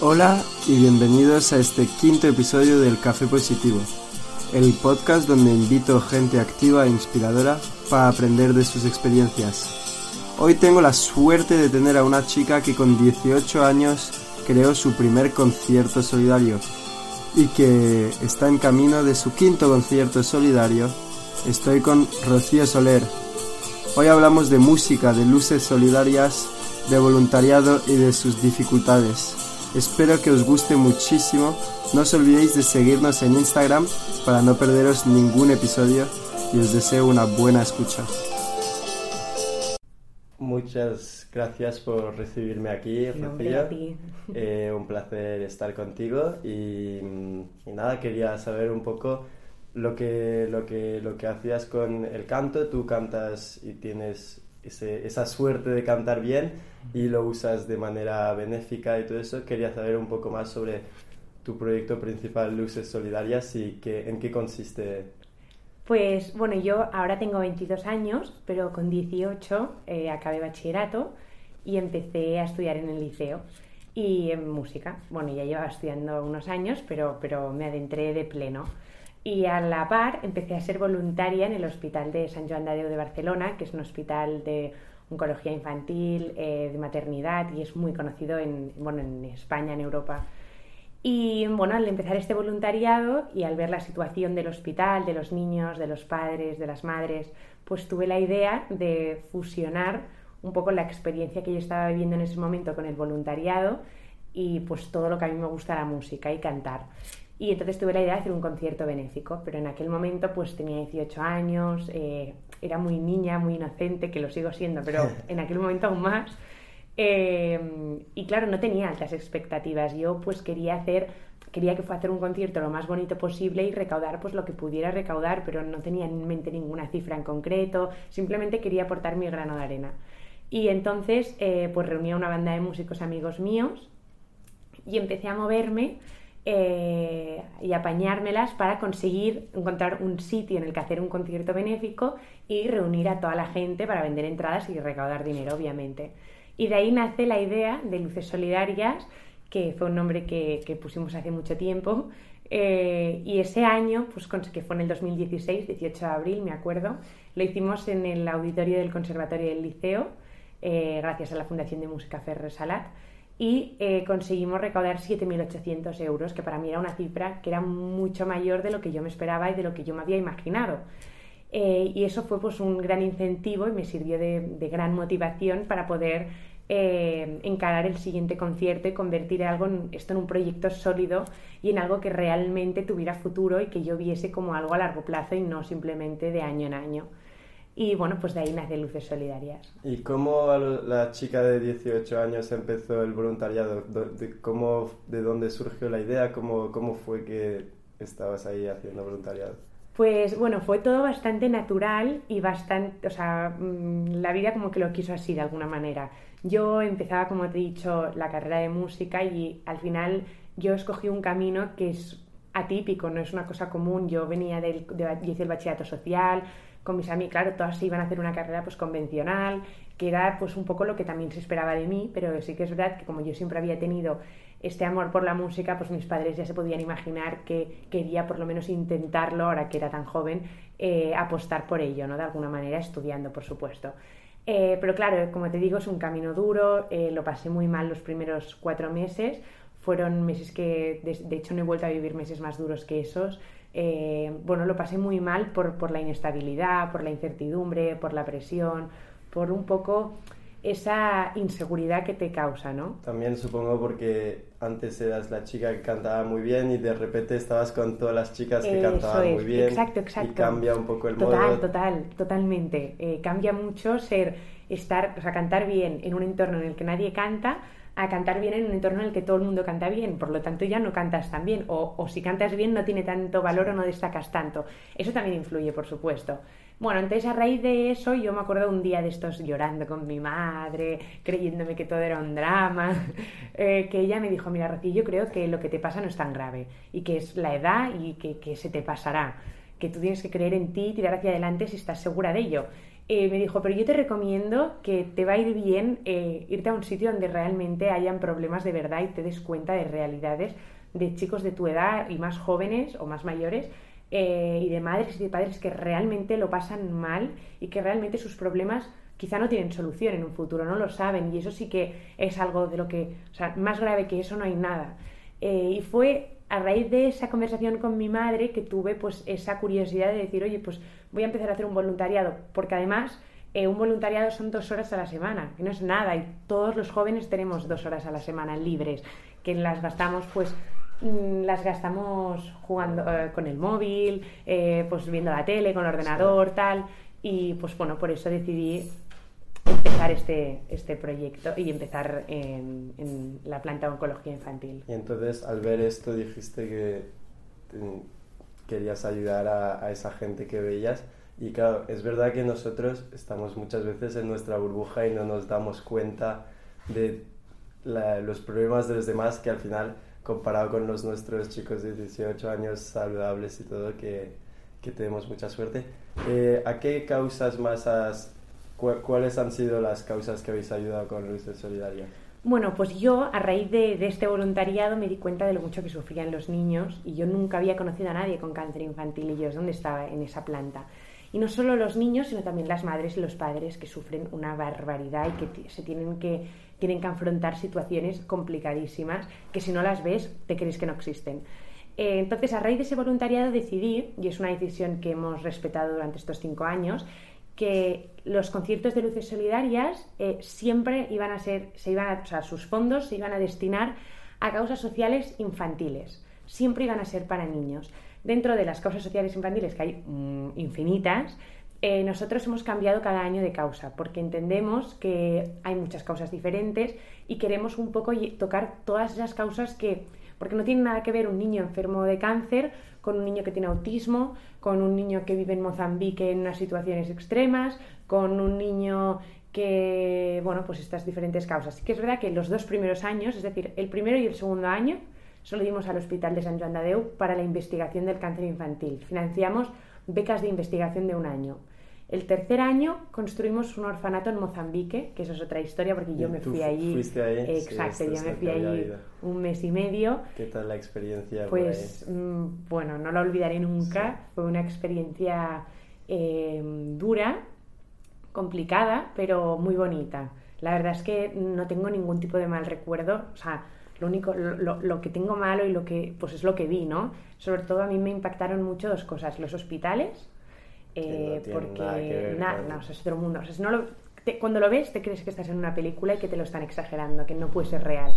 Hola y bienvenidos a este quinto episodio del Café Positivo, el podcast donde invito gente activa e inspiradora para aprender de sus experiencias. Hoy tengo la suerte de tener a una chica que con 18 años creó su primer concierto solidario y que está en camino de su quinto concierto solidario. Estoy con Rocío Soler. Hoy hablamos de música, de luces solidarias, de voluntariado y de sus dificultades. Espero que os guste muchísimo. No os olvidéis de seguirnos en Instagram para no perderos ningún episodio y os deseo una buena escucha. Muchas gracias por recibirme aquí, Rocío. Eh, un placer estar contigo y, y, nada, quería saber un poco lo que, lo, que, lo que hacías con el canto. Tú cantas y tienes esa suerte de cantar bien y lo usas de manera benéfica y todo eso. Quería saber un poco más sobre tu proyecto principal, Luces Solidarias, y qué, en qué consiste. Pues bueno, yo ahora tengo 22 años, pero con 18 eh, acabé bachillerato y empecé a estudiar en el liceo y en música. Bueno, ya llevaba estudiando unos años, pero, pero me adentré de pleno. Y a la par empecé a ser voluntaria en el Hospital de San Joan de de Barcelona, que es un hospital de oncología infantil, eh, de maternidad y es muy conocido en, bueno, en España, en Europa. Y bueno, al empezar este voluntariado y al ver la situación del hospital, de los niños, de los padres, de las madres, pues tuve la idea de fusionar un poco la experiencia que yo estaba viviendo en ese momento con el voluntariado y pues todo lo que a mí me gusta la música y cantar. Y entonces tuve la idea de hacer un concierto benéfico, pero en aquel momento pues tenía 18 años, eh, era muy niña, muy inocente, que lo sigo siendo, pero en aquel momento aún más. Eh, y claro, no tenía altas expectativas. Yo pues quería hacer, quería que fuera hacer un concierto lo más bonito posible y recaudar pues lo que pudiera recaudar, pero no tenía en mente ninguna cifra en concreto, simplemente quería aportar mi grano de arena. Y entonces eh, pues reuní a una banda de músicos amigos míos y empecé a moverme eh, y apañármelas para conseguir encontrar un sitio en el que hacer un concierto benéfico y reunir a toda la gente para vender entradas y recaudar dinero, obviamente. Y de ahí nace la idea de Luces Solidarias, que fue un nombre que, pusimos hace mucho tiempo. Eh, y ese año, pues, que fue en el 2016, 18 de abril, me acuerdo, lo hicimos en el auditorio del Conservatorio del Liceo, eh, gracias a la Fundación de Música Ferrer Salat y eh, conseguimos recaudar 7.800 euros, que para mí era una cifra que era mucho mayor de lo que yo me esperaba y de lo que yo me había imaginado. Eh, y eso fue pues un gran incentivo y me sirvió de, gran motivación para poder eh, encarar el siguiente concierto y convertir algo esto en un proyecto sólido y en algo que realmente tuviera futuro y que yo viese como algo a largo plazo y no simplemente de año en año. Y bueno, pues de ahí nace Luces Solidarias. ¿Y cómo la chica de 18 años empezó el voluntariado? ¿De, cómo, de dónde surgió la idea? ¿Cómo, ¿Cómo fue que estabas ahí haciendo voluntariado? Pues bueno, fue todo bastante natural y bastante, o sea, mm, la vida como que lo quiso así de alguna manera. Yo empezaba, como te he dicho, la carrera de música y al final yo escogí un camino que es atípico, no es una cosa común. Yo venía del, de, hice el bachillerato social, con mis amigos, claro, todas iban a hacer una carrera pues convencional, que era pues un poco lo que también se esperaba de mí, pero sí que es verdad que como yo siempre había tenido este amor por la música, pues mis padres ya se podían imaginar que quería por lo menos intentarlo, ahora que era tan joven, eh, apostar por ello, ¿no? De alguna manera, estudiando, por supuesto. Eh, pero claro, como te digo, es un camino duro, eh, lo pasé muy mal los primeros cuatro meses, fueron meses que, de hecho, no he vuelto a vivir meses más duros que esos, eh, bueno, lo pasé muy mal por, por, la inestabilidad, por la incertidumbre, por la presión, por un poco esa inseguridad que te causa, ¿no? También supongo porque antes eras la chica que cantaba muy bien y de repente estabas con todas las chicas que cantaban muy bien. Exacto, exacto. Y cambia un poco el total, modo. Total, total, totalmente. Eh, cambia mucho ser, estar, o sea, cantar bien en un entorno en el que nadie canta a cantar bien en un entorno en el que todo el mundo canta bien, por lo tanto ya no cantas tan bien, o, o, si cantas bien no tiene tanto valor o no destacas tanto. Eso también influye, por supuesto. Bueno, entonces a raíz de eso yo me acuerdo un día de estos llorando con mi madre, creyéndome que todo era un drama, eh, que ella me dijo, mira Rocío, yo creo que lo que te pasa no es tan grave y que es la edad y que, que se te pasará, que tú tienes que creer en ti y tirar hacia adelante si estás segura de ello. Eh, me dijo, pero yo te recomiendo que te va a ir bien eh, irte a un sitio donde realmente hayan problemas de verdad y te des cuenta de realidades de chicos de tu edad y más jóvenes o más mayores eh, y de madres y de padres que realmente lo pasan mal y que realmente sus problemas quizá no tienen solución en un futuro, no lo saben y eso sí que es algo de lo que, más grave que eso no hay nada. y fue a raíz de esa conversación con mi madre que tuve pues esa curiosidad de decir, oye, pues voy a empezar a hacer un voluntariado, porque además eh, un voluntariado son dos horas a la semana, que no es nada, y todos los jóvenes tenemos dos horas a la semana libres, que las gastamos pues mm, las gastamos jugando eh, con el móvil, eh, pues viendo la tele, con el ordenador, tal, y pues bueno, por eso decidí empezar este, este proyecto y empezar en, en, la planta de oncología infantil. Y entonces al ver esto dijiste que querías ayudar a, a, esa gente que veías y claro, es verdad que nosotros estamos muchas veces en nuestra burbuja y no nos damos cuenta de la, los problemas de los demás que al final comparado con los nuestros chicos de 18 años saludables y todo que, que tenemos mucha suerte. Eh, ¿A qué causas más has ¿Cuáles han sido las causas que habéis ayudado con de Solidaria? Bueno, pues yo a raíz de, este voluntariado me di cuenta de lo mucho que sufrían los niños y yo nunca había conocido a nadie con cáncer infantil y yo es donde estaba en esa planta. Y no solo los niños, sino también las madres y los padres que sufren una barbaridad y que se tienen que, tienen que afrontar situaciones complicadísimas que si no las ves te crees que no existen. Eh, entonces, a raíz de ese voluntariado decidí, y es una decisión que hemos respetado durante estos cinco años, que los conciertos de luces solidarias eh, siempre iban a ser, se iban a, o sea, sus fondos se iban a destinar a causas sociales infantiles, siempre iban a ser para niños. Dentro de las causas sociales infantiles, que hay mm, infinitas, eh, nosotros hemos cambiado cada año de causa, porque entendemos que hay muchas causas diferentes y queremos un poco tocar todas esas causas que, porque no tiene nada que ver un niño enfermo de cáncer con un niño que tiene autismo, con un niño que vive en Mozambique en unas situaciones extremas, con un niño que, bueno, pues estas diferentes causas. Que es verdad que los dos primeros años, es decir, el primero y el segundo año, solo dimos al Hospital de San Joan de Déu para la investigación del cáncer infantil. Financiamos becas de investigación de un año. El tercer año construimos un orfanato en Mozambique, que eso es otra historia porque yo me fui allí. Fuiste ahí? Exacto, yo me fui allí un mes y medio. ¿Qué tal la experiencia? Pues mm, bueno, no la olvidaré nunca. Fue una experiencia eh, dura, complicada, pero muy bonita. La verdad es que no tengo ningún tipo de mal recuerdo. O sea, lo único, lo, lo, que tengo malo y lo que, pues es lo que vi, ¿no? Sobre todo a mí me impactaron mucho dos cosas: los hospitales eh, porque nada, no, es otro mundo. cuando lo ves te crees que estás en una película y que te lo están exagerando, que no puede ser real.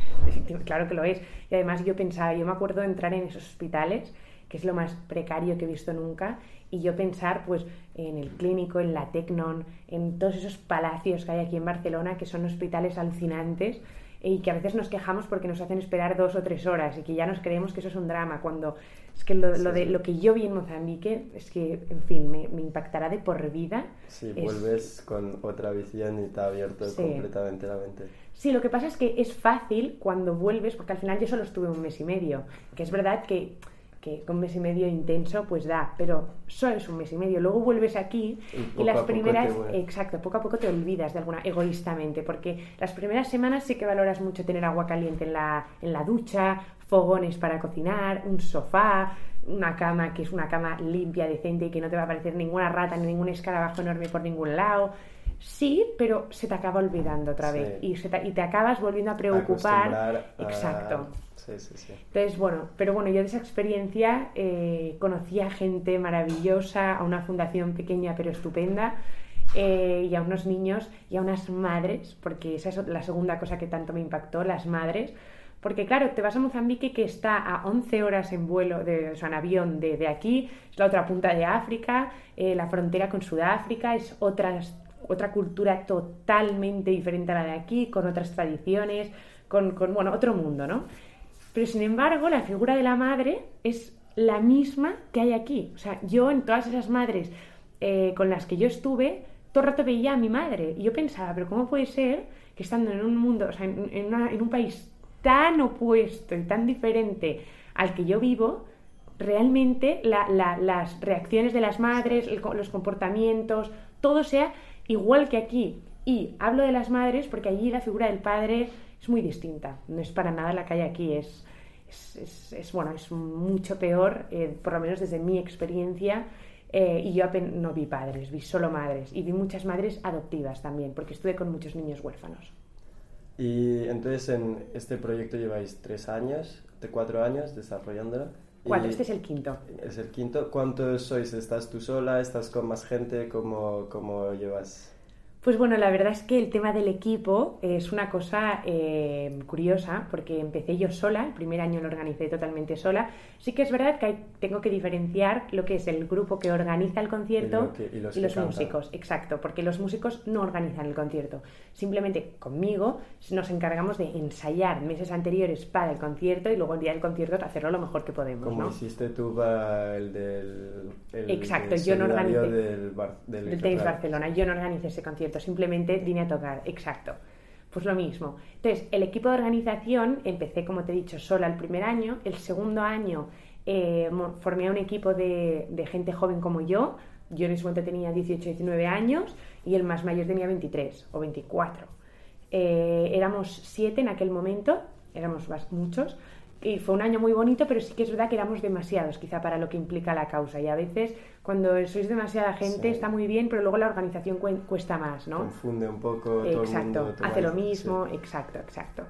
Claro que lo es. Y además yo pensaba, yo me acuerdo de entrar en esos hospitales, que es lo más precario que he visto nunca, y yo pensar pues en el clínico, en la Tecnon, en todos esos palacios que hay aquí en Barcelona, que son hospitales alucinantes y que a veces nos quejamos porque nos hacen esperar dos o tres horas y que ya nos creemos que eso es un drama, cuando es que lo, de, lo que yo vi en Mozambique es que, en fin, me, impactará de por vida. Sí, vuelves con otra visión y te ha abierto completamente la mente. Sí, lo que pasa es que es fácil cuando vuelves, porque al final yo solo estuve un mes y medio, que es verdad que que con un mes y medio intenso pues da, pero solo es un mes y medio. Luego vuelves aquí y, las primeras, exacto, poco a poco te olvidas de alguna, egoístamente, porque las primeras semanas sí que valoras mucho tener agua caliente en la, en la ducha, fogones para cocinar, un sofá, una cama que es una cama limpia, decente y que no te va a aparecer ninguna rata ni ningún escarabajo enorme por ningún lado. Sí, pero se te acaba olvidando otra vez y, y te acabas volviendo a preocupar. Exacto. Entonces, bueno, pero bueno, yo de esa experiencia eh, conocí a gente maravillosa, a una fundación pequeña pero estupenda, eh, y a unos niños y a unas madres, porque esa es la segunda cosa que tanto me impactó, las madres. Porque claro, te vas a Mozambique que está a 11 horas en vuelo, de, o sea, en avión de, aquí, es la otra punta de África, eh, la frontera con Sudáfrica, es otra, otra cultura totalmente diferente a la de aquí, con otras tradiciones, con, con bueno, otro mundo, ¿no? Pero sin embargo, la figura de la madre es la misma que hay aquí. O sea, yo en todas esas madres eh, con las que yo estuve, todo el rato veía a mi madre. Y yo pensaba, pero ¿cómo puede ser que estando en un mundo, o sea, en, un país tan opuesto y tan diferente al que yo vivo, realmente las reacciones de las madres, los comportamientos, todo sea igual que aquí. Y hablo de las madres porque allí la figura del padre es muy distinta. No es para nada la que hay aquí. Es, bueno, es mucho peor, eh, por lo menos desde mi experiencia. Eh, y yo no vi padres, vi solo madres. Y vi muchas madres adoptivas también, porque estuve con muchos niños huérfanos. Y entonces en este proyecto lleváis tres años, de cuatro años desarrollándolo. Cuatro, este es el quinto. Es el quinto. ¿Cuántos sois? ¿Estás tú sola? ¿Estás con más gente? ¿Cómo, cómo llevas? Pues bueno, la verdad es que el tema del equipo es una cosa eh, curiosa porque empecé yo sola, el primer año lo organicé totalmente sola. Sí que es verdad que tengo que diferenciar lo que es el grupo que organiza el concierto y, los, músicos. Exacto, porque los músicos no organizan el concierto. Simplemente conmigo nos encargamos de ensayar meses anteriores para el concierto y luego el día del concierto hacerlo lo mejor que podemos. Como hiciste tú para el del... Exacto, yo no organicé... Del, del, Barcelona, yo no organicé ese concierto simplemente vine a tocar, exacto. Pues lo mismo. Entonces, el equipo de organización, empecé, como te he dicho, sola el primer año. El segundo año eh, formé un equipo de, gente joven como yo. Yo en ese momento tenía 18, 19 años y el más mayor tenía 23 o 24. Eh, éramos siete en aquel momento, éramos muchos, y fue un año muy bonito, pero sí que es verdad que éramos demasiados, quizá para lo que implica la causa. Y a veces, cuando sois demasiada gente, está muy bien, pero luego la organización cuesta más, ¿no? Confunde un poco. Exacto, hace lo mismo, exacto, exacto.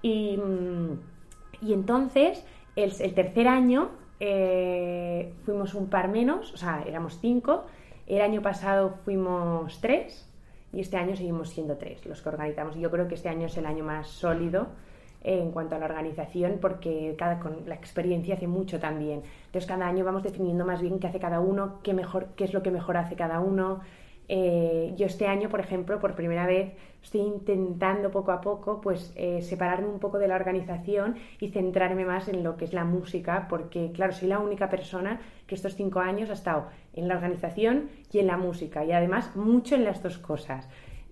Y, mm, y entonces, el, el, tercer año eh, fuimos un par menos, o sea, éramos cinco. El año pasado fuimos tres y este año seguimos siendo tres los que organizamos. Y yo creo que este año es el año más sólido en cuanto a la organización porque cada, con la experiencia hace mucho también. Entonces cada año vamos definiendo más bien qué hace cada uno, qué, mejor, qué es lo que mejor hace cada uno. Eh, yo este año, por ejemplo, por primera vez estoy intentando poco a poco pues eh, separarme un poco de la organización y centrarme más en lo que es la música porque claro, soy la única persona que estos cinco años ha estado en la organización y en la música y además mucho en las dos cosas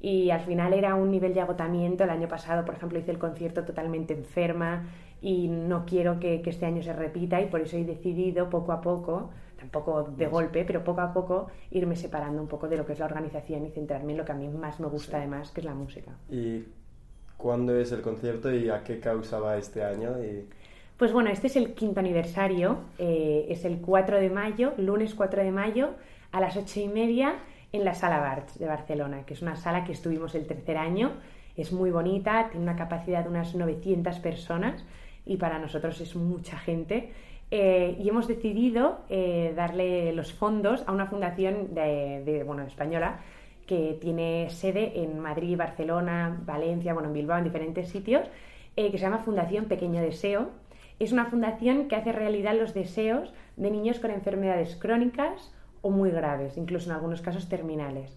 y al final era un nivel de agotamiento. El año pasado, por ejemplo, hice el concierto totalmente enferma y no quiero que, este año se repita y por eso he decidido poco a poco, tampoco de golpe, pero poco a poco irme separando un poco de lo que es la organización y centrarme en lo que a mí más me gusta además, que es la música. ¿Y cuándo es el concierto y a qué causa va este año? Pues bueno, este es el quinto aniversario, eh, es el 4 de mayo, lunes 4 de mayo, a las ocho y media en la Sala Barts de Barcelona, que es una sala que estuvimos el tercer año. Es muy bonita, tiene una capacidad de unas 900 personas y para nosotros es mucha gente. Eh, y hemos decidido eh, darle los fondos a una fundación de, bueno, española que tiene sede en Madrid, Barcelona, Valencia, bueno, en Bilbao, en diferentes sitios, eh, que se llama Fundación Pequeño Deseo. Es una fundación que hace realidad los deseos de niños con enfermedades crónicas o muy graves, incluso en algunos casos terminales.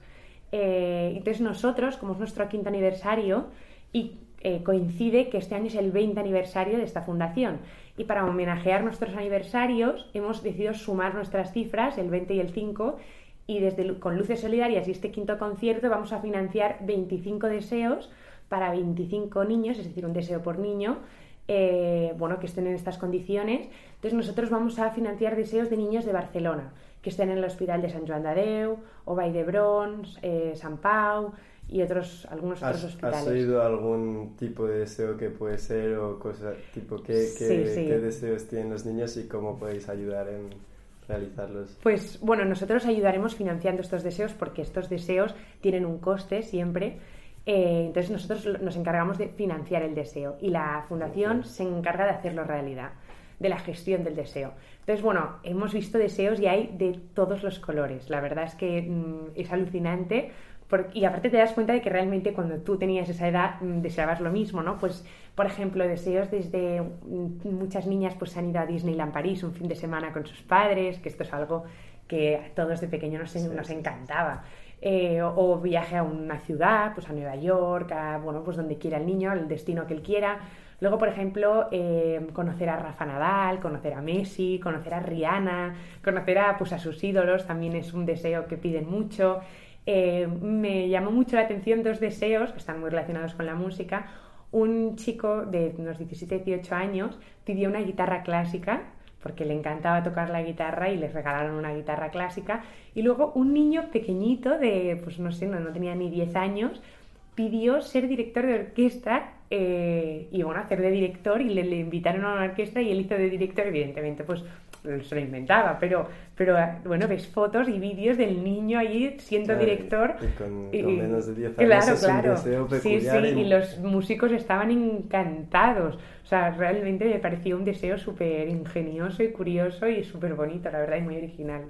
Eh, entonces nosotros, como es nuestro quinto aniversario, y eh, coincide que este año es el 20 aniversario de esta fundación. Y para homenajear nuestros aniversarios hemos decidido sumar nuestras cifras, el 20 y el 5, y desde con Luces Solidarias y este quinto concierto vamos a financiar 25 deseos para 25 niños, es decir, un deseo por niño, eh, bueno, que estén en estas condiciones. Entonces nosotros vamos a financiar deseos de niños de Barcelona que estén en el hospital de San Joan de Déu, o Vall d'Hebron, eh, San Pau y otros, algunos otros hospitales. ¿Has oído algún tipo de deseo que puede ser o cosa tipo qué, qué, deseos tienen los niños y cómo podéis ayudar en realizarlos? Pues bueno, nosotros ayudaremos financiando estos deseos porque estos deseos tienen un coste siempre. Eh, entonces nosotros nos encargamos de financiar el deseo y la fundación se encarga de hacerlo realidad de la gestión del deseo. Entonces, bueno, hemos visto deseos y hay de todos los colores. La verdad es que mm, es alucinante. y aparte te das cuenta de que realmente cuando tú tenías esa edad mm, deseabas lo mismo, ¿no? Pues, por ejemplo, deseos desde mm, muchas niñas pues han ido a Disneyland París un fin de semana con sus padres, que esto es algo que a todos de pequeño nos, nos encantaba. Eh, o, viaje a una ciudad, pues a Nueva York, a, bueno, pues donde quiera el niño, al destino que él quiera. Luego, por ejemplo, eh, conocer a Rafa Nadal, conocer a Messi, conocer a Rihanna, conocer a, pues, a sus ídolos también es un deseo que piden mucho. Eh, me llamó mucho la atención dos deseos que están muy relacionados con la música. Un chico de unos 17-18 años pidió una guitarra clásica porque le encantaba tocar la guitarra y les regalaron una guitarra clásica. Y luego un niño pequeñito de, pues no sé, no, no tenía ni 10 años, pidió ser director de orquesta eh, y bueno, hacer de director y le, le, invitaron a una orquesta y él hizo de director, evidentemente, pues se lo inventaba, pero, pero bueno, ves fotos y vídeos del niño allí siendo director. Y con, menos de 10 años claro, claro. deseo. Sí, sí, y... los músicos estaban encantados. O sea, realmente me pareció un deseo súper ingenioso y curioso y súper bonito, la verdad, y muy original.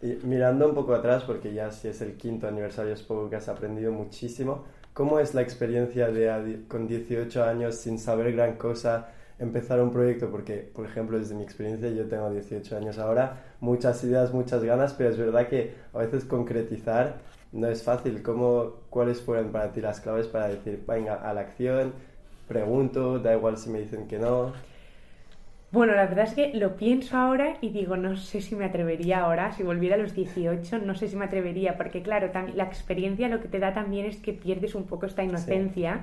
Y mirando un poco atrás, porque ya si es el quinto aniversario, que has aprendido muchísimo. ¿Cómo es la experiencia de con 18 años sin saber gran cosa? empezar un proyecto porque, por ejemplo, desde mi experiencia, yo tengo 18 años ahora, muchas ideas, muchas ganas, pero es verdad que a veces concretizar no es fácil. ¿Cómo, ¿Cuáles fueron para ti las claves para decir, venga, a la acción, pregunto, da igual si me dicen que no? Bueno, la verdad es que lo pienso ahora y digo, no sé si me atrevería ahora, si volviera a los 18, no sé si me atrevería, porque claro, la experiencia lo que te da también es que pierdes un poco esta inocencia.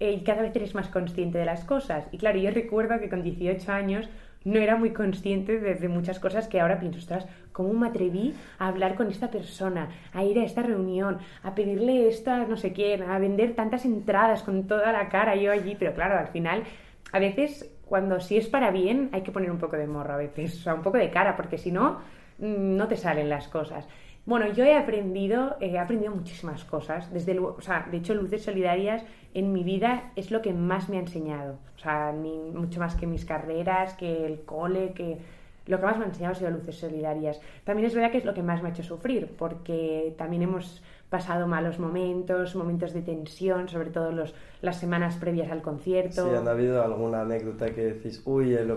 Eh, y cada vez eres más consciente de las cosas. Y claro, yo recuerdo que con 18 años no era muy consciente de, muchas cosas que ahora pienso, ostras, ¿cómo me atreví a hablar con esta persona, a ir a esta reunión, a pedirle esto a no sé quién, a vender tantas entradas con toda la cara yo allí? Pero claro, al final, a veces, cuando si es para bien, hay que poner un poco de morro a veces, o sea, un poco de cara, porque si no, mm, no te salen las cosas. Bueno, yo he aprendido, he aprendido muchísimas cosas. Desde luego, o sea, de hecho, Luces Solidarias en mi vida es lo que más me ha enseñado. O sea, mucho más que mis carreras, que el cole, que lo que más me ha enseñado ha sido Luces Solidarias. También es verdad que es lo que más me ha hecho sufrir, porque también hemos pasado malos momentos, momentos de tensión, sobre todo los, las semanas previas al concierto. Sí, ¿han habido alguna anécdota que decís, uy, el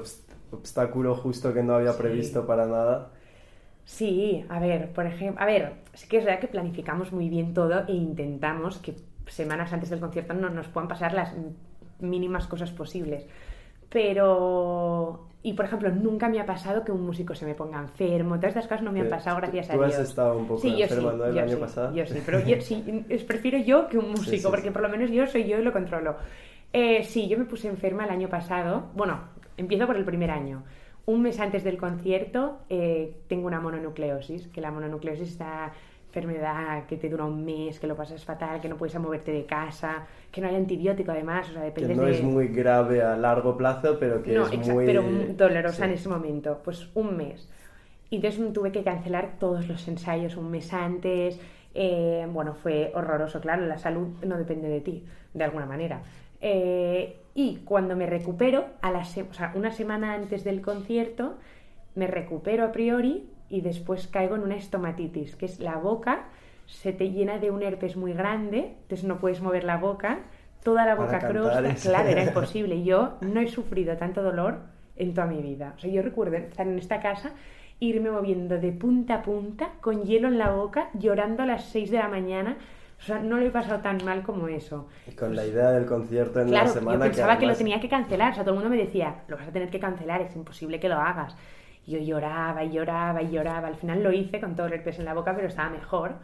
obstáculo justo que no había previsto para nada? Sí, a ver, por ejemplo, a ver, sí que es verdad que planificamos muy bien todo e intentamos que semanas antes del concierto no nos puedan pasar las mínimas cosas posibles. Pero, y por ejemplo, nunca me ha pasado que un músico se me ponga enfermo. Todas estas cosas no me han pasado, gracias a Dios. ¿Tú has estado un poco sí, enfermo sí, el año pasado? Yo sí, pero yo sí, prefiero yo que un músico, porque por lo menos yo soy yo y lo controlo. Eh, sí, yo me puse enferma el año pasado. Bueno, empiezo por el primer año un mes antes del concierto eh, tengo una mononucleosis, que la mononucleosis está enfermedad que te dura un mes, que lo pasas fatal, que no puedes moverte de casa, que no hay antibiótico además, o sea, depende que no es muy grave a largo plazo, pero que es muy... pero dolorosa en ese momento, pues un mes. Y entonces tuve que cancelar todos los ensayos un mes antes, eh, bueno, fue horroroso, claro, la salud no depende de ti, de alguna manera. Eh, y cuando me recupero, a la o sea, una semana antes del concierto, me recupero a priori y después caigo en una estomatitis, que es la boca se te llena de un herpes muy grande, entonces no puedes mover la boca, toda la boca crosta, claro, era imposible. Yo no he sufrido tanto dolor en toda mi vida. O sea, yo recuerdo estar en esta casa, irme moviendo de punta a punta, con hielo en la boca, llorando a las 6 de la mañana, o sea, no lo he pasado tan mal como eso. Y con la idea del concierto en la semana. Yo pensaba que, lo tenía que cancelar. O sea, todo el mundo me decía, lo vas a tener que cancelar, es imposible que lo hagas. Yo lloraba y lloraba y lloraba. Al final lo hice con todo el herpes en la boca, pero estaba mejor.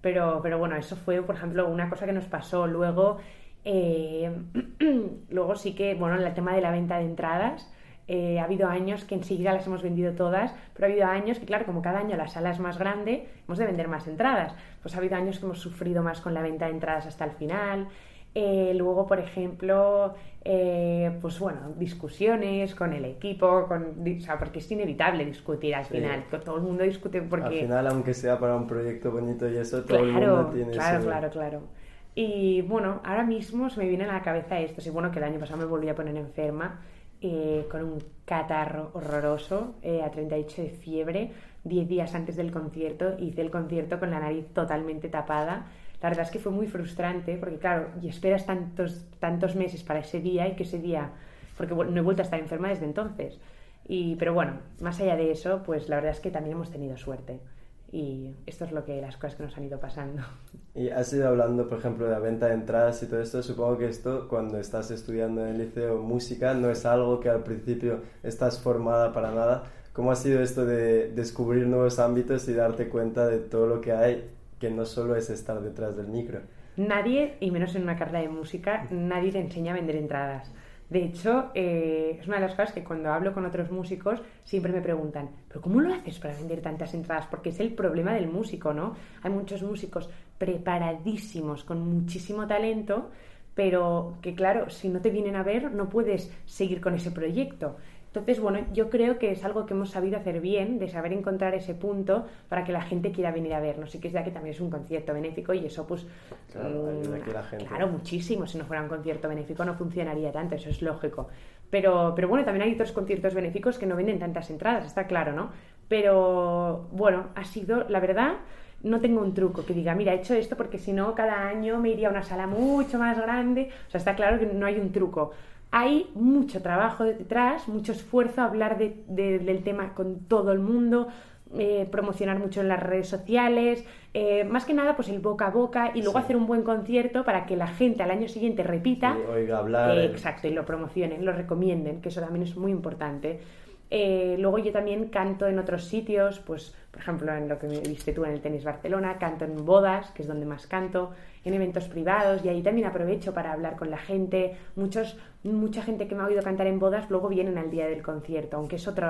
Pero, pero bueno, eso fue, por ejemplo, una cosa que nos pasó. Luego, eh, luego sí que, bueno, en el tema de la venta de entradas eh, ha habido años que enseguida las hemos vendido todas, pero ha habido años que, claro, como cada año la sala es más grande, hemos de vender más entradas. Pues ha habido años que hemos sufrido más con la venta de entradas hasta el final. Eh, luego, por ejemplo, eh, pues bueno, discusiones con el equipo, con, o sea, porque es inevitable discutir al final. Todo el mundo discute porque... Al final, aunque sea para un proyecto bonito y eso, todo el mundo tiene Claro, claro, claro. Y bueno, ahora mismo se me viene a la cabeza esto. Sí, bueno, que el año pasado me volví a poner enferma eh, con un catarro horroroso eh, a 38 de fiebre, 10 días antes del concierto. Hice el concierto con la nariz totalmente tapada. La verdad es que fue muy frustrante porque, claro, y esperas tantos, tantos meses para ese día y que ese día, porque no he vuelto a estar enferma desde entonces. Y, pero bueno, más allá de eso, pues la verdad es que también hemos tenido suerte y esto es lo que las cosas que nos han ido pasando. Y has ido hablando, por ejemplo, de la venta de entradas y todo esto. Supongo que esto, cuando estás estudiando en el liceo música, no es algo que al principio estás formada para nada. ¿Cómo ha sido esto de descubrir nuevos ámbitos y darte cuenta de todo lo que hay, que no solo es estar detrás del micro? Nadie, y menos en una carrera de música, nadie te enseña a vender entradas De hecho, eh, es una de las cosas que cuando hablo con otros músicos siempre me preguntan, ¿pero cómo lo haces para vender tantas entradas? Porque es el problema del músico, ¿no? Hay muchos músicos preparadísimos, con muchísimo talento, pero que claro, si no te vienen a ver, no puedes seguir con ese proyecto. Entonces, bueno, yo creo que es algo que hemos sabido hacer bien, de saber encontrar ese punto para que la gente quiera venir a vernos. Y que es ya que también es un concierto benéfico y eso, pues. Claro, mm, la gente. claro, muchísimo. Si no fuera un concierto benéfico no funcionaría tanto, eso es lógico. Pero, pero bueno, también hay otros conciertos benéficos que no venden tantas entradas, está claro, ¿no? Pero bueno, ha sido, la verdad, no tengo un truco que diga, mira, he hecho esto porque si no, cada año me iría a una sala mucho más grande. O sea, está claro que no hay un truco hay mucho trabajo detrás, mucho esfuerzo, hablar del tema con todo el mundo, eh, promocionar mucho en las redes sociales, eh, más que nada pues el boca a boca y luego hacer un buen concierto para que la gente al año siguiente repita. oiga hablar. Eh, exacto, y lo promocionen, lo recomienden, que eso también es muy importante. luego yo también canto en otros sitios, pues por ejemplo en lo que me viste tú en el Tenis Barcelona, canto en bodas, que es donde más canto, en eventos privados y ahí también aprovecho para hablar con la gente. Muchos, mucha gente que me ha oído cantar en bodas luego vienen al día del concierto, aunque es otro,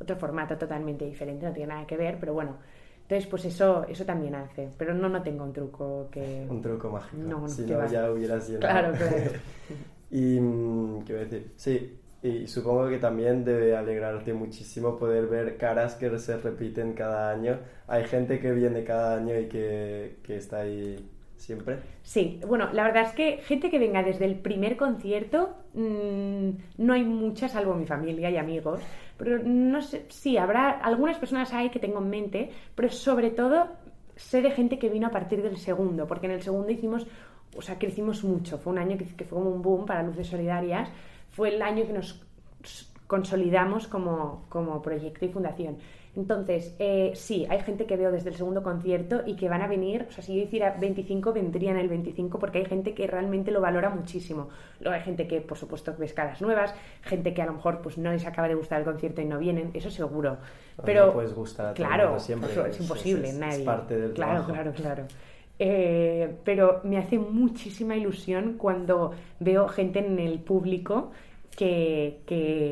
otro formato totalmente diferente, no tiene nada que ver, pero bueno. Entonces, pues eso, eso también hace. Pero no, no tengo un truco que... Un truco mágico. No, si no, ya hubieras sido Claro, claro. y, mm, ¿qué voy a decir? Sí, y supongo que también debe alegrarte muchísimo poder ver caras que se repiten cada año. Hay gente que viene cada año y que, que está ahí siempre. Sí, bueno, la verdad es que gente que venga desde el primer concierto, mm, no hay muchas, salvo mi familia y amigos, pero no sé, sí, habrá algunas personas hay que tengo en mente, pero sobre todo sé de gente que vino a partir del segundo, porque en el segundo hicimos, o sea, crecimos mucho, fue un año que, que fue como un boom para Luces Solidarias, fue el año que nos consolidamos como, como proyecto y fundación. Entonces, eh, sí, hay gente que veo desde el segundo concierto y que van a venir, o sea, si yo hiciera 25, vendrían el 25 porque hay gente que realmente lo valora muchísimo. Luego hay gente que, por supuesto, ves caras nuevas, gente que a lo mejor pues no les acaba de gustar el concierto y no vienen, eso seguro. Pero, no puedes gustar claro, siempre. es, imposible, nadie. Es parte del claro, Claro, claro, eh, pero me hace muchísima ilusión cuando veo gente en el público que,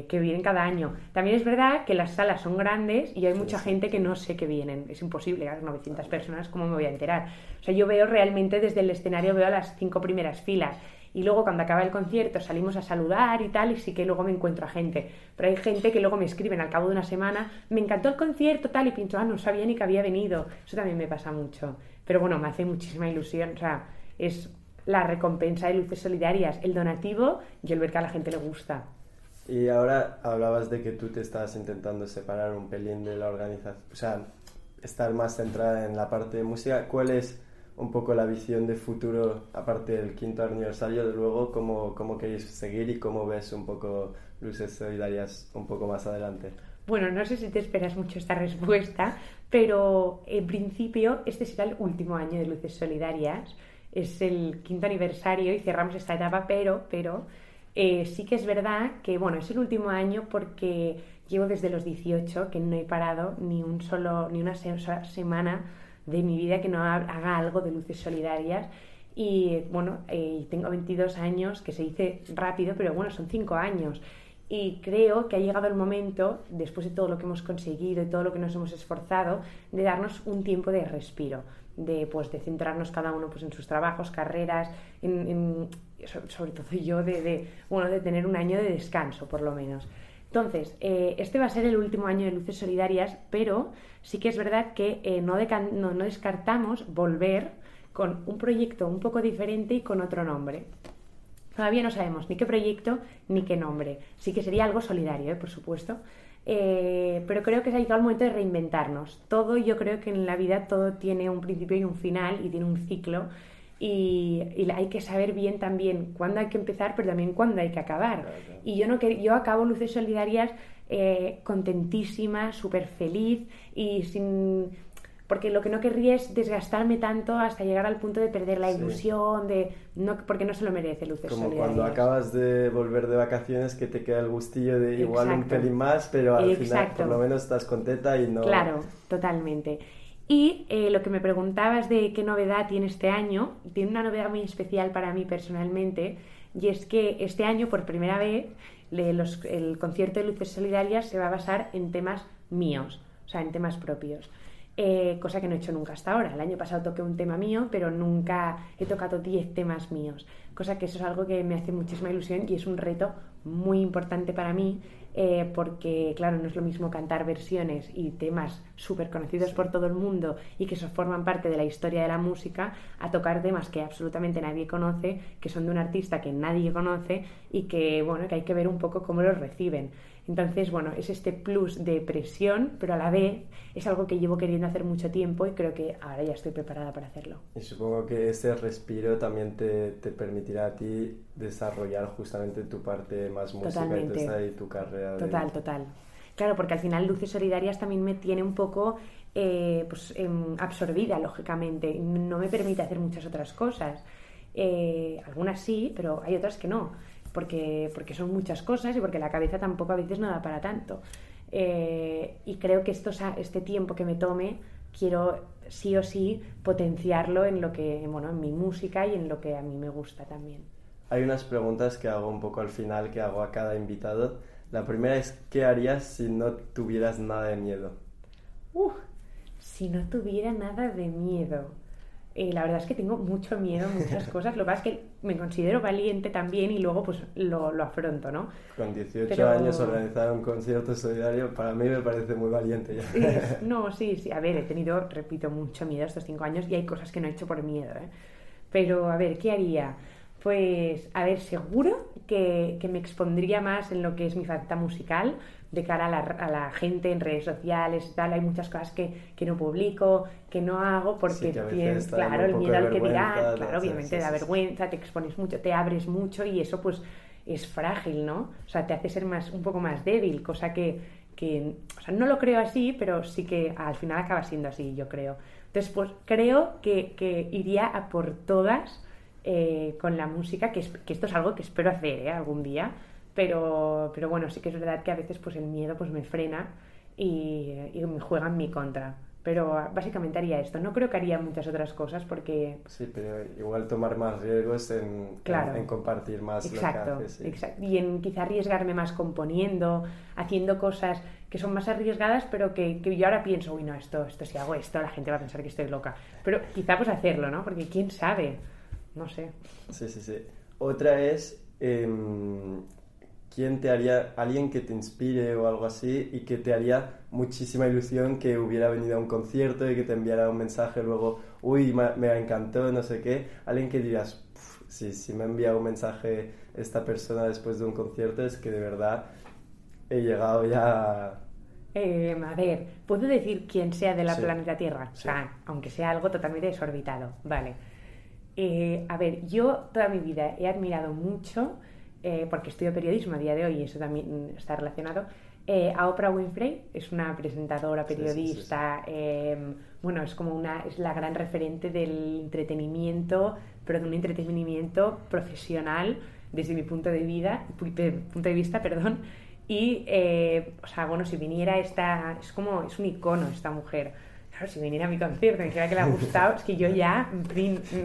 que, vienen cada año. También es verdad que las salas son grandes y hay mucha gente que no sé que vienen. Es imposible, a 900 personas, ¿cómo me voy a enterar? O sea, yo veo realmente desde el escenario, veo las cinco primeras filas. Y luego cuando acaba el concierto salimos a saludar y tal, y sí que luego me encuentro a gente. Pero hay gente que luego me escriben al cabo de una semana, me encantó el concierto, tal, y pincho, ah, no sabía ni que había venido. Eso también me pasa mucho. Pero bueno, me hace muchísima ilusión. O sea, es la recompensa de Luces Solidarias, el donativo y el ver que a la gente le gusta. Y ahora hablabas de que tú te estás intentando separar un pelín de la organización, o sea, estar más centrada en la parte de música. ¿Cuál es un poco la visión de futuro, aparte del quinto aniversario, de luego, cómo, cómo queréis seguir y cómo ves un poco Luces Solidarias un poco más adelante? Bueno, no sé si te esperas mucho esta respuesta, pero en principio este será el último año de Luces Solidarias es el quinto aniversario y cerramos esta etapa, pero, pero eh, sí que es verdad que, bueno, es el último año porque llevo desde los 18 que no he parado ni un solo, ni una semana de mi vida que no haga algo de luces solidarias. Y bueno, eh, tengo 22 años, que se dice rápido, pero bueno, son 5 años. Y creo que ha llegado el momento, después de todo lo que hemos conseguido y todo lo que nos hemos esforzado, de darnos un tiempo de respiro de, pues, de centrarnos cada uno pues, en sus trabajos, carreras, sobre todo yo, de, bueno, de tener un año de descanso, por lo menos. Entonces, eh, este va a ser el último año de Luces Solidarias, pero sí que es verdad que eh, no, descartamos volver con un proyecto un poco diferente y con otro nombre. Todavía no sabemos ni qué proyecto ni qué nombre. Sí que sería algo solidario, ¿eh? por supuesto. Eh, pero creo que se ha llegado el momento de reinventarnos. Todo, yo creo que en la vida todo tiene un principio y un final y tiene un ciclo. Y, hay que saber bien también cuándo hay que empezar, pero también cuándo hay que acabar. Y yo, no, yo acabo Luces Solidarias eh, contentísima, súper feliz y sin porque lo que no querría es desgastarme tanto hasta llegar al punto de perder la ilusión, de no, porque no se lo merece Luces Como cuando acabas de volver de vacaciones que te queda el gustillo de igual un pelín más, pero al final por lo menos estás contenta y no... Claro, totalmente. Y eh, lo que me preguntabas de qué novedad tiene este año, tiene una novedad muy especial para mí personalmente, y es que este año, por primera vez, el concierto de Luces Solidarias se va a basar en temas míos, o sea, en temas propios. Eh, cosa que no he hecho nunca hasta ahora. El año pasado toqué un tema mío, pero nunca he tocado 10 temas míos, cosa que eso es algo que me hace muchísima ilusión y es un reto muy importante para mí, eh, porque claro, no es lo mismo cantar versiones y temas súper conocidos por todo el mundo y que eso forman parte de la historia de la música, a tocar temas que absolutamente nadie conoce, que son de un artista que nadie conoce y que, bueno, que hay que ver un poco cómo los reciben. Entonces, bueno, es este plus de presión, pero a la vez es algo que llevo queriendo hacer mucho tiempo y creo que ahora ya estoy preparada para hacerlo. Y supongo que ese respiro también te, te permitirá a ti desarrollar justamente tu parte más música y tu carrera. Total, total. Claro, porque al final Luces Solidarias también me tiene un poco eh, pues, em, absorbida, lógicamente. No me permite hacer muchas otras cosas. Eh, algunas sí, pero hay otras que no porque, porque son muchas cosas y porque la cabeza tampoco a veces no da para tanto. Eh, y creo que esto, este tiempo que me tome, quiero sí o sí potenciarlo en lo que, bueno, en mi música y en lo que a mí me gusta también. Hay unas preguntas que hago un poco al final, que hago a cada invitado. La primera es, ¿qué harías si no tuvieras nada de miedo? Uh, si no tuviera nada de miedo. Eh, la verdad es que tengo mucho miedo a muchas cosas. Lo que pasa es que me considero valiente también y luego pues lo, lo afronto, ¿no? Con 18 años organizar un concierto solidario para mí me parece muy valiente ya. no, sí, sí. A ver, he tenido, repito, mucho miedo estos cinco años y hay cosas que no he hecho por miedo, ¿eh? Pero, a ver, ¿qué haría? Pues, a ver, seguro que, que me expondría más en lo que es mi faceta musical, de cara a la, a la, gente en redes sociales y tal. Hay muchas cosas que, que no publico, que no hago porque, claro, el miedo al que dirán, claro, obviamente da vergüenza, te expones mucho, te abres mucho y eso pues es frágil, ¿no? O sea, te hace ser más, un poco más débil, cosa que, que, o sea, no lo creo así, pero sí que al final acaba siendo así, yo creo. Entonces, pues creo que, que iría a por todas eh, con la música, que, que, esto es algo que espero hacer ¿eh? algún día, pero, pero bueno, sí que es verdad que a veces pues el miedo pues me frena y, me juega en mi contra. Pero básicamente haría esto. No creo que haría muchas otras cosas porque... Sí, pero igual tomar más riesgos en, en, compartir más exacto, Exacto. Y en quizá arriesgarme más componiendo, haciendo cosas que son más arriesgadas, pero que, que, yo ahora pienso, uy, no, esto, esto si hago esto, la gente va a pensar que estoy loca. Pero quizá pues hacerlo, ¿no? Porque quién sabe, no sé. Sí, sí, sí. Otra es... Em, quién te haría, alguien que te inspire o algo así y que te haría muchísima ilusión que hubiera venido a un concierto y que te enviara un mensaje luego, uy, me, encantó, no sé qué, alguien que dirías, si, si me ha enviado un mensaje esta persona después de un concierto es que de verdad he llegado ya eh, a ver, puedo decir quién sea de la planeta Tierra, o sea, aunque sea algo totalmente desorbitado, vale. Eh, a ver, yo toda mi vida he admirado mucho eh, porque estudio periodismo a día de hoy y eso también está relacionado, eh, a Oprah Winfrey, es una presentadora, periodista, em, bueno, es como una, es la gran referente del entretenimiento, pero de un entretenimiento profesional desde mi punto de vida, punto de vista, perdón, y, eh, o sea, bueno, si viniera esta, es como, es un icono esta mujer, Claro, si viniera a mi concierto y dijera que le ha gustado, es que yo ya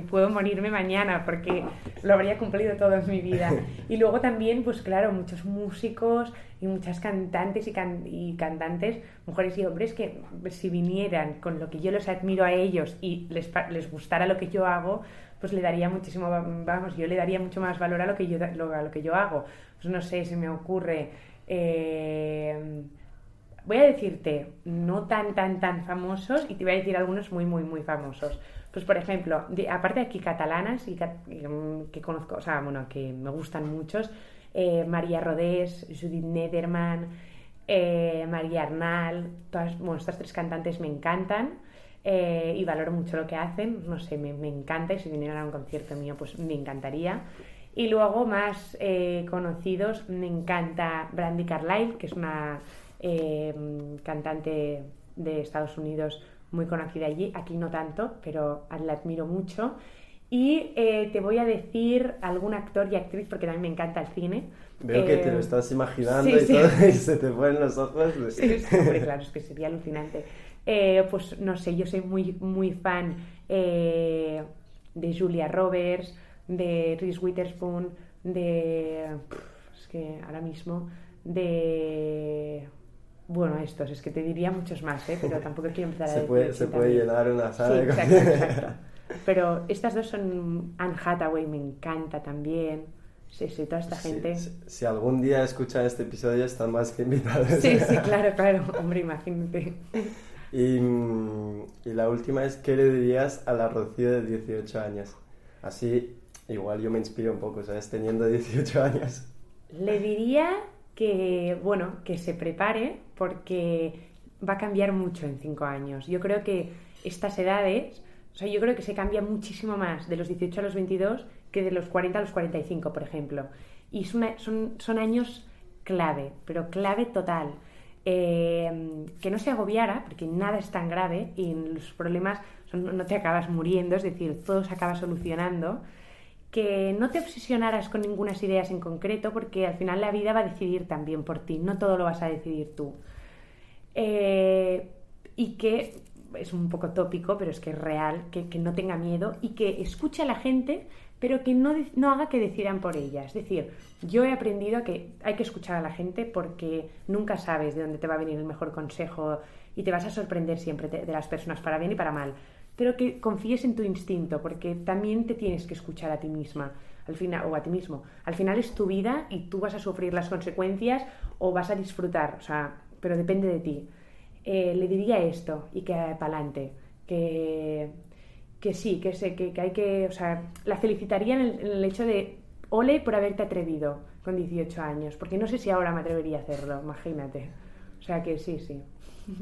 puedo morirme mañana porque lo habría cumplido todo mi vida. Y luego también, pues claro, muchos músicos y muchas cantantes y, cantantes, mujeres y hombres, que si vinieran con lo que yo les admiro a ellos y les, les gustara lo que yo hago, pues le daría muchísimo, vamos, yo le daría mucho más valor a lo que yo, a lo que yo hago. Pues no sé, se me ocurre... Eh, voy a decirte no tan, tan, tan famosos y te voy a decir algunos muy, muy, muy famosos. Pues, por ejemplo, aparte de aquí catalanas y que, conozco, o sea, bueno, que me gustan muchos, eh, María Rodés, Judith Nederman, eh, María Arnal, todas, estas tres cantantes me encantan. Eh, y valoro mucho lo que hacen, no sé, me, me, encanta y si vinieran a un concierto mío pues me encantaría. Y luego más conocidos, me encanta Brandy Carlyle, que es una Em, cantante de Estados Unidos muy conocida allí, aquí no tanto, pero la admiro mucho. Y eh, te voy a decir algún actor y actriz, porque también me encanta el cine. Veo que te lo eh, estás imaginando y todo, y se te ponen los ojos. Sí, claro, es que sería alucinante. Eh, pues no sé, yo soy muy, muy fan de Julia Roberts, de Reese Witherspoon, de... Es que ahora mismo, de... Bueno, estos, es que te diría muchos más, ¿eh? pero tampoco quiero empezar a se decir puede, se puede también. llenar una sala Sí, de exacto, exacto. Pero estas dos son Anne Hathaway, me encanta también. Sí, sí, toda esta Sí, gente. Si, si algún día escuchan este episodio, están más que invitados. Sí, sí, claro, claro. Hombre, imagínate. Y, mm, y la última es, ¿qué le dirías a la Rocío de 18 años? Así, igual yo me inspiro un poco, ¿sabes? Teniendo 18 años. Le diría que, bueno, que se prepare porque va a cambiar mucho en cinco años. Yo creo que estas edades, o sea, yo creo que se cambia muchísimo más de los 18 a los 22 que de los 40 a los 45, por ejemplo. Y son, son años clave, pero clave total. Eh, que no se agobiara, porque nada es tan grave y los problemas no te acabas muriendo, es decir, todo se acaba solucionando que no te obsesionaras con ninguna ideas en concreto, porque al final la vida va a decidir también por ti, no todo lo vas a decidir tú. Eh, y que es un poco tópico, pero es que es real, que, que no tenga miedo y que escuche a la gente, pero que no, no haga que decidan por ella. Es decir, yo he aprendido que hay que escuchar a la gente porque nunca sabes de dónde te va a venir el mejor consejo y te vas a sorprender siempre de las personas, para bien y para mal. Pero que confíes en tu instinto, porque también te tienes que escuchar a ti misma al final, o a ti mismo. Al final es tu vida y tú vas a sufrir las consecuencias o vas a disfrutar, o sea, pero depende de ti. Eh, le diría esto y que para adelante, que, que sí, que, sé, que, que hay que, o sea, la felicitaría en el, en el hecho de ole por haberte atrevido con 18 años, porque no sé si ahora me atrevería a hacerlo, imagínate. O sea que sí, sí.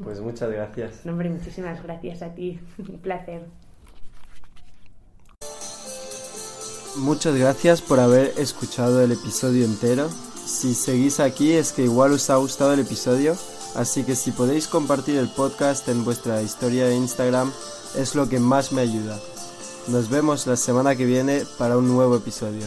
Pues muchas gracias. No, hombre, muchísimas gracias a ti, un placer. Muchas gracias por haber escuchado el episodio entero. Si seguís aquí es que igual os ha gustado el episodio, así que si podéis compartir el podcast en vuestra historia de Instagram es lo que más me ayuda. Nos vemos la semana que viene para un nuevo episodio.